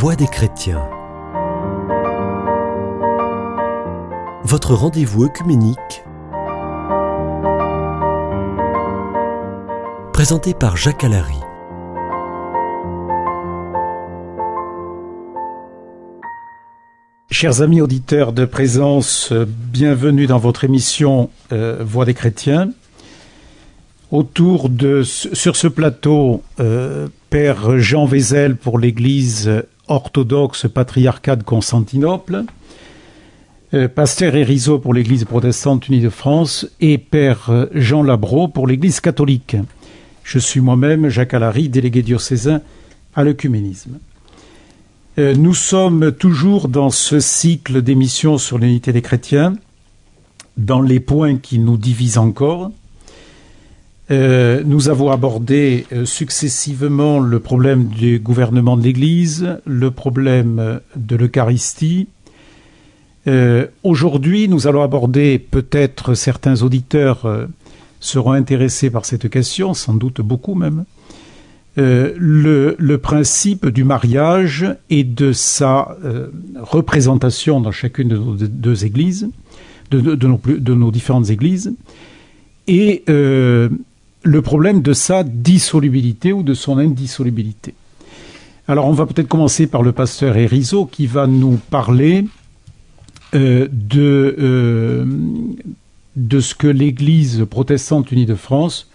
Voix des chrétiens. Votre rendez-vous œcuménique. Présenté par Jacques Allary. Chers amis auditeurs de présence, bienvenue dans votre émission euh, Voix des chrétiens. Autour de sur ce plateau, euh, Père Jean Vézel pour l'Église orthodoxe patriarcat de Constantinople, euh, Pasteur Erizo pour l'Église protestante unie de France et Père Jean Labro pour l'Église catholique. Je suis moi-même Jacques Allary, délégué diocésain à l'œcuménisme. Euh, nous sommes toujours dans ce cycle d'émissions sur l'unité des chrétiens, dans les points qui nous divisent encore. Euh, nous avons abordé euh, successivement le problème du gouvernement de l'Église, le problème de l'Eucharistie. Aujourd'hui, nous allons aborder, peut-être certains auditeurs seront intéressés par cette question, sans doute beaucoup même, euh, le, principe du mariage et de sa euh, représentation dans chacune de nos deux églises, de, nos, différentes églises, et euh, le problème de sa dissolubilité ou de son indissolubilité. Alors on va peut-être commencer par le pasteur Erizo qui va nous parler de, de ce que l'Église protestante unie de France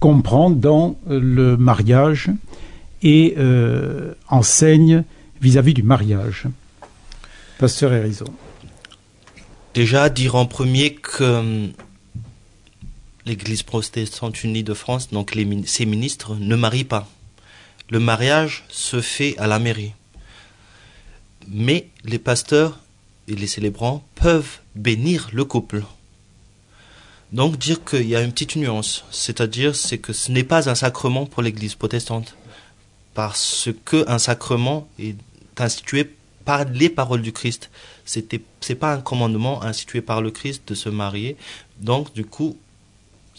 comprend dans euh, le mariage et euh, enseigne vis-à-vis du mariage. Pasteur Erizo. Déjà, dire en premier que euh, l'Église protestante unie de France, donc ses ministres, ne marient pas. Le mariage se fait à la mairie. Mais les pasteurs et les célébrants peuvent bénir le couple. Donc dire qu'il y a une petite nuance, c'est-à-dire c'est que ce n'est pas un sacrement pour l'Église protestante, parce que un sacrement est institué par les paroles du Christ. C'était, c'est pas un commandement institué par le Christ de se marier. Donc du coup,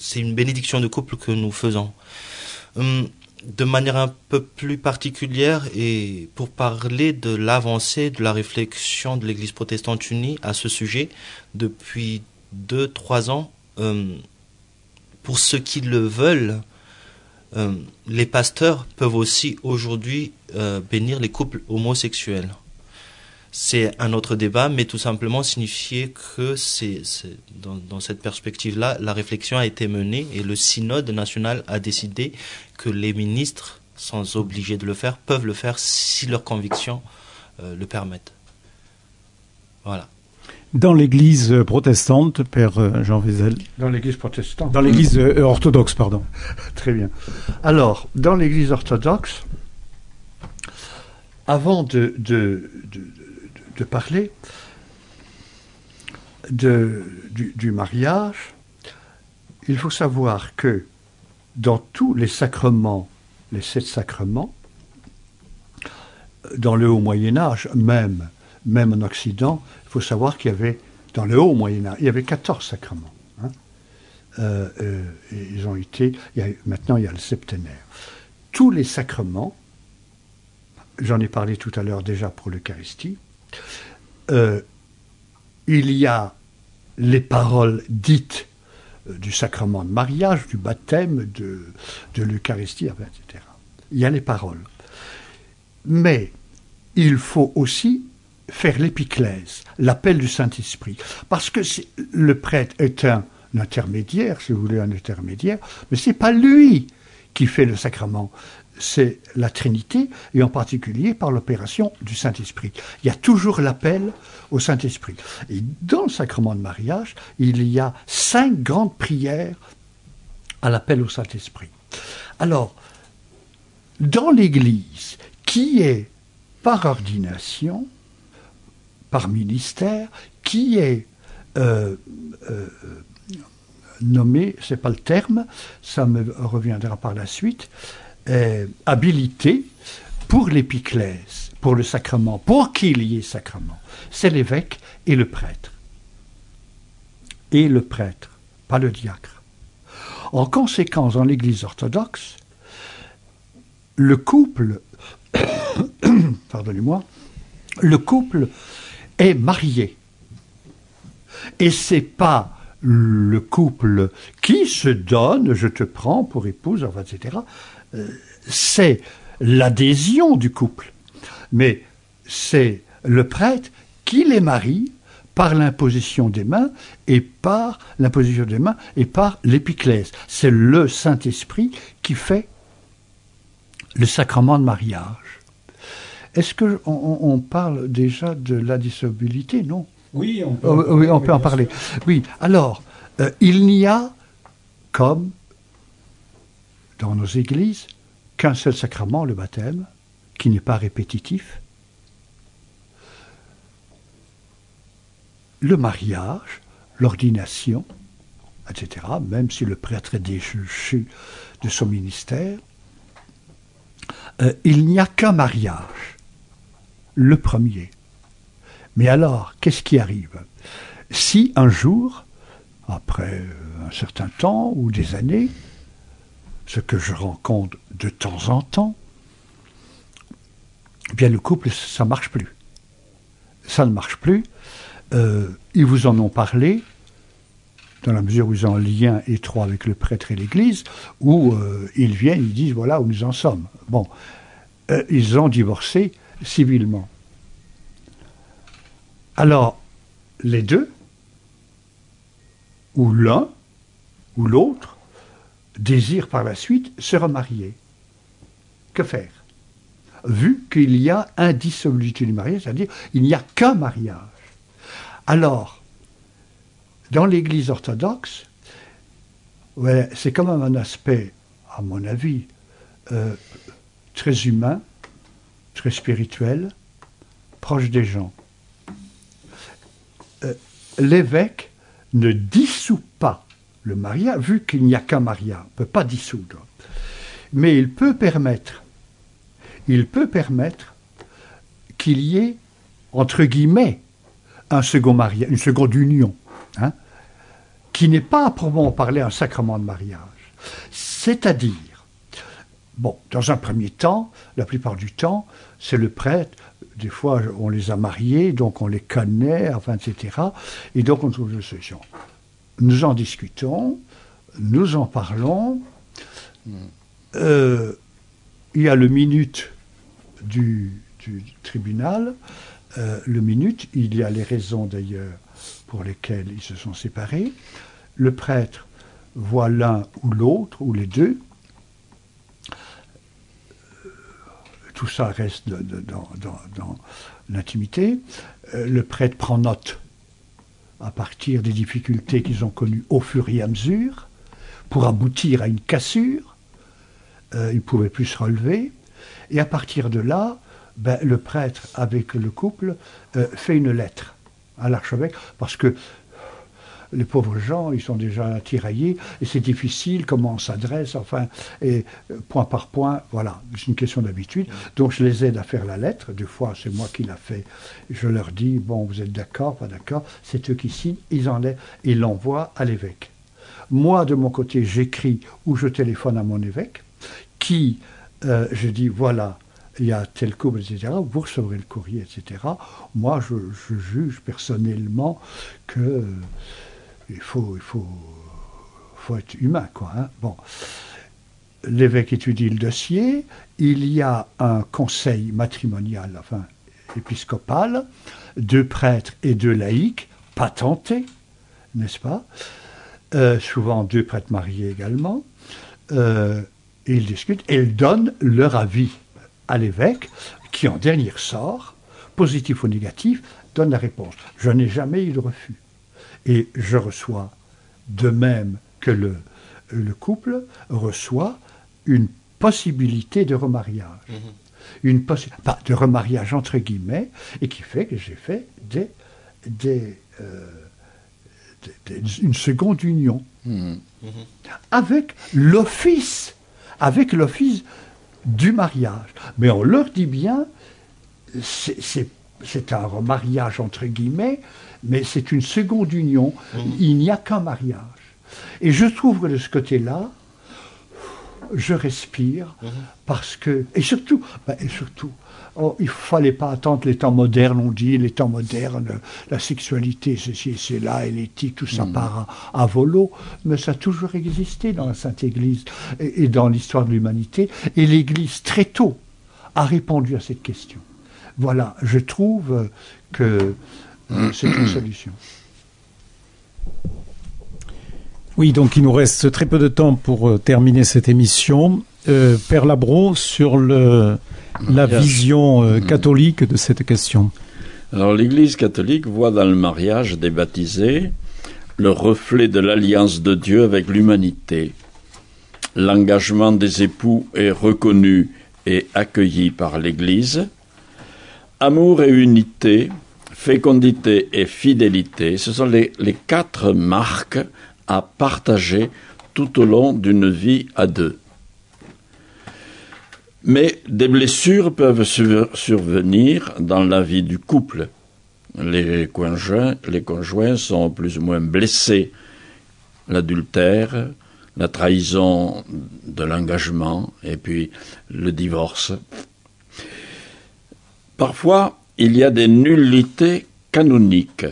c'est une bénédiction de couple que nous faisons. Hum, de manière un peu plus particulière et pour parler de l'avancée de la réflexion de l'Église protestante unie à ce sujet, depuis deux, trois ans, euh, pour ceux qui le veulent, euh, les pasteurs peuvent aussi aujourd'hui euh, bénir les couples homosexuels. C'est un autre débat, mais tout simplement signifier que c'est dans, dans, cette perspective-là, la réflexion a été menée et le synode national a décidé que les ministres, sans obliger de le faire, peuvent le faire si leurs convictions le permettent. Voilà. Dans l'église protestante, Père euh, Jean Vézel. Dans l'église protestante. Dans l'église euh, orthodoxe, pardon. Très bien. Alors, dans l'église orthodoxe, avant de, de, de, parler du, mariage, il faut savoir que dans tous les sacrements, les sept sacrements, dans le haut Moyen Âge, même, en Occident, il faut savoir qu'il y avait, dans le haut Moyen-Âge, il y avait 14 sacrements. Hein. Euh, euh, ils ont été, maintenant il y a le septénaire. Tous les sacrements, j'en ai parlé tout à l'heure déjà pour l'Eucharistie, euh, il y a les paroles dites du sacrement de mariage, du baptême, de, de l'Eucharistie, etc. Il y a les paroles. Mais il faut aussi faire l'épiclèse, l'appel du Saint-Esprit. Parce que le prêtre est un, intermédiaire, si vous voulez, un intermédiaire, mais ce n'est pas lui qui fait le sacrement. C'est la Trinité, et en particulier par l'opération du Saint-Esprit. Il y a toujours l'appel au Saint-Esprit. Et dans le sacrement de mariage, il y a cinq grandes prières à l'appel au Saint-Esprit. Alors, dans l'Église, qui est par ordination, par ministère qui est euh, euh, nommé, c'est pas le terme, ça me reviendra par la suite, habilité pour l'épiclèse, pour le sacrement, pour qu'il y ait sacrement. C'est l'évêque et le prêtre. Et le prêtre, pas le diacre. En conséquence, dans l'Église orthodoxe, le couple pardonnez-moi, le couple est marié. Et c'est pas le couple qui se donne, je te prends pour épouse, etc. Euh, c'est l'adhésion du couple. Mais c'est le prêtre qui les marie par l'imposition des mains et par l'imposition des mains et par l'épiclèse. C'est le Saint-Esprit qui fait le sacrement de mariage. Est-ce que on, parle déjà de la dissolubilité? Non. Oui, on peut, oh, oui, on peut en parler. Oui. Alors, euh, il n'y a comme dans nos églises qu'un seul sacrement, le baptême, qui n'est pas répétitif, le mariage, l'ordination, etc., même si le prêtre est déchu de son ministère, euh, il n'y a qu'un mariage, le premier. Mais alors, qu'est-ce qui arrive? Si un jour, après un certain temps ou des années, ce que je rencontre de temps en temps, eh bien le couple, ça ne marche plus. Ça ne marche plus euh, ils vous en ont parlé, dans la mesure où ils ont un lien étroit avec le prêtre et l'Église, où euh, ils viennent, ils disent voilà où nous en sommes. Bon, euh, ils ont divorcé civilement. Alors, les deux, ou l'un, ou l'autre, désirent par la suite se remarier. Que faire? Vu qu'il y a indissolubilité du mariage, c'est-à-dire il n'y a qu'un mariage. Alors, dans l'Église orthodoxe, c'est quand même un aspect, à mon avis, euh, très humain, très spirituel, proche des gens. Euh, l'évêque ne dissout pas le mariage, vu qu'il n'y a qu'un mariage, il ne peut pas dissoudre. Mais il peut permettre, il peut permettre qu'il y ait, entre guillemets, un second mariage, une seconde union, hein, qui n'est pas à proprement parler un sacrement de mariage. C'est-à-dire, bon, dans un premier temps, la plupart du temps, c'est le prêtre, des fois on les a mariés, donc on les connaît, enfin, etc. Et donc on trouve une solution. Nous en discutons, nous en parlons. Euh, il y a le minute du, du tribunal euh, le minute, il y a les raisons d'ailleurs pour lesquelles ils se sont séparés. Le prêtre voit l'un ou l'autre, ou les deux. Tout ça reste dans, l'intimité. Euh, le prêtre prend note à partir des difficultés qu'ils ont connues au fur et à mesure, pour aboutir à une cassure. ils ne pouvaient plus se relever. Et à partir de là, ben, le prêtre, avec le couple, euh, fait une lettre à l'archevêque, parce que les pauvres gens, ils sont déjà tiraillés, et c'est difficile comment on s'adresse, enfin, et euh, point par point, voilà, c'est une question d'habitude. Donc je les aide à faire la lettre, des fois c'est moi qui la fais, je leur dis, bon, vous êtes d'accord, pas d'accord, c'est eux qui signent, ils en et l'envoient à l'évêque. Moi, de mon côté, j'écris ou je téléphone à mon évêque, qui, euh, je dis, voilà, il y a tel couple, etc., vous recevrez le courrier, etc. Moi, je, juge personnellement que euh, il, faut, être humain, quoi. Hein. L'évêque étudie le dossier, il y a un conseil matrimonial, enfin épiscopal, deux prêtres et deux laïcs, patentés, n'est-ce pas? Euh, Souvent deux prêtres mariés également. Euh, ils discutent et ils donnent leur avis à l'évêque, qui en dernier sort, positif ou négatif, donne la réponse. Je n'ai jamais eu de refus. Et je reçois, de même que le, le couple, reçoit une possibilité de remariage. Mm-hmm. Une pas de remariage entre guillemets, et qui fait que j'ai fait des, des, euh, une seconde union. Mm-hmm. Avec l'office, avec l'office du mariage. Mais on leur dit bien, c'est un remariage entre guillemets, mais c'est une seconde union. Mmh. Il n'y a qu'un mariage. Et je trouve que de ce côté-là, je respire parce que et surtout bah, et surtout oh, il fallait pas attendre les temps modernes on dit les temps modernes la sexualité ceci et cela et l'éthique tout ça part à, à, volo mais ça a toujours existé dans la Sainte Église et, et dans l'histoire de l'humanité et l'Église très tôt a répondu à cette question voilà je trouve que c'est une solution Oui, donc il nous reste très peu de temps pour euh, terminer cette émission. Euh, Père Labro, sur le, la vision euh, catholique de cette question. Alors l'Église catholique voit dans le mariage des baptisés le reflet de l'alliance de Dieu avec l'humanité. L'engagement des époux est reconnu et accueilli par l'Église. Amour et unité, fécondité et fidélité, ce sont les, quatre marques à partager tout au long d'une vie à deux. Mais des blessures peuvent sur- survenir dans la vie du couple. Les conjoints sont plus ou moins blessés. L'adultère, la trahison de l'engagement et puis le divorce. Parfois, il y a des nullités canoniques.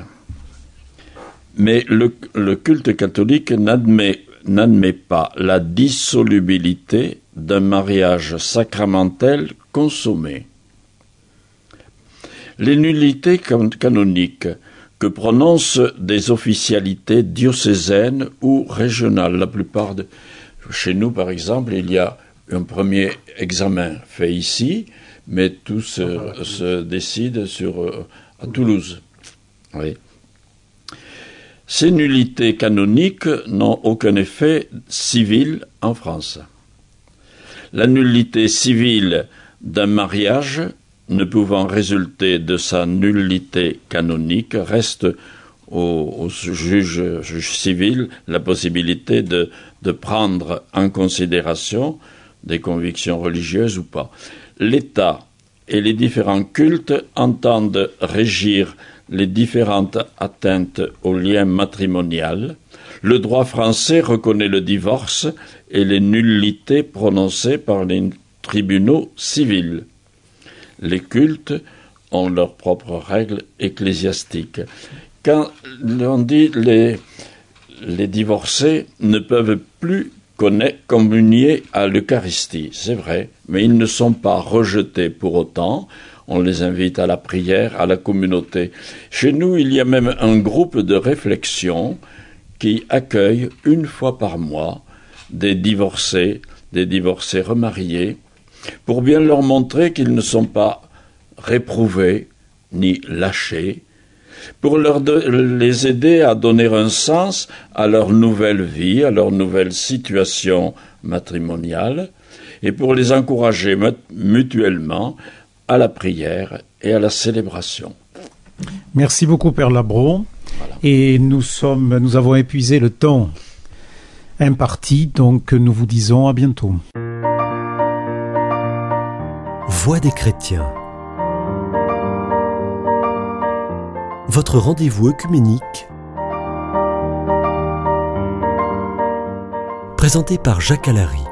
Mais le, culte catholique n'admet pas la dissolubilité d'un mariage sacramentel consommé. Les nullités can- canoniques que prononcent des officialités diocésaines ou régionales, la plupart de... Chez nous, par exemple, il y a un premier examen fait ici, mais tout se, se décide sur, euh, à Toulouse. Oui. Ces nullités canoniques n'ont aucun effet civil en France. La nullité civile d'un mariage ne pouvant résulter de sa nullité canonique reste au, au juge, juge civil la possibilité de, de prendre en considération des convictions religieuses ou pas. L'État et les différents cultes entendent régir les différentes atteintes au lien matrimonial. Le droit français reconnaît le divorce et les nullités prononcées par les tribunaux civils. Les cultes ont leurs propres règles ecclésiastiques. Quand on dit les, les divorcés ne peuvent plus communier à l'Eucharistie, c'est vrai, mais ils ne sont pas rejetés pour autant on les invite à la prière, à la communauté. Chez nous, il y a même un groupe de réflexion qui accueille une fois par mois des divorcés, des divorcés remariés, pour bien leur montrer qu'ils ne sont pas réprouvés ni lâchés, pour leur les aider à donner un sens à leur nouvelle vie, à leur nouvelle situation matrimoniale, et pour les encourager mutuellement à la prière et à la célébration. Merci beaucoup, Père Labro. Voilà. Et nous sommes, nous avons épuisé le temps imparti, donc nous vous disons à bientôt. Voix des chrétiens. Votre rendez-vous œcuménique. Présenté par Jacques Alary.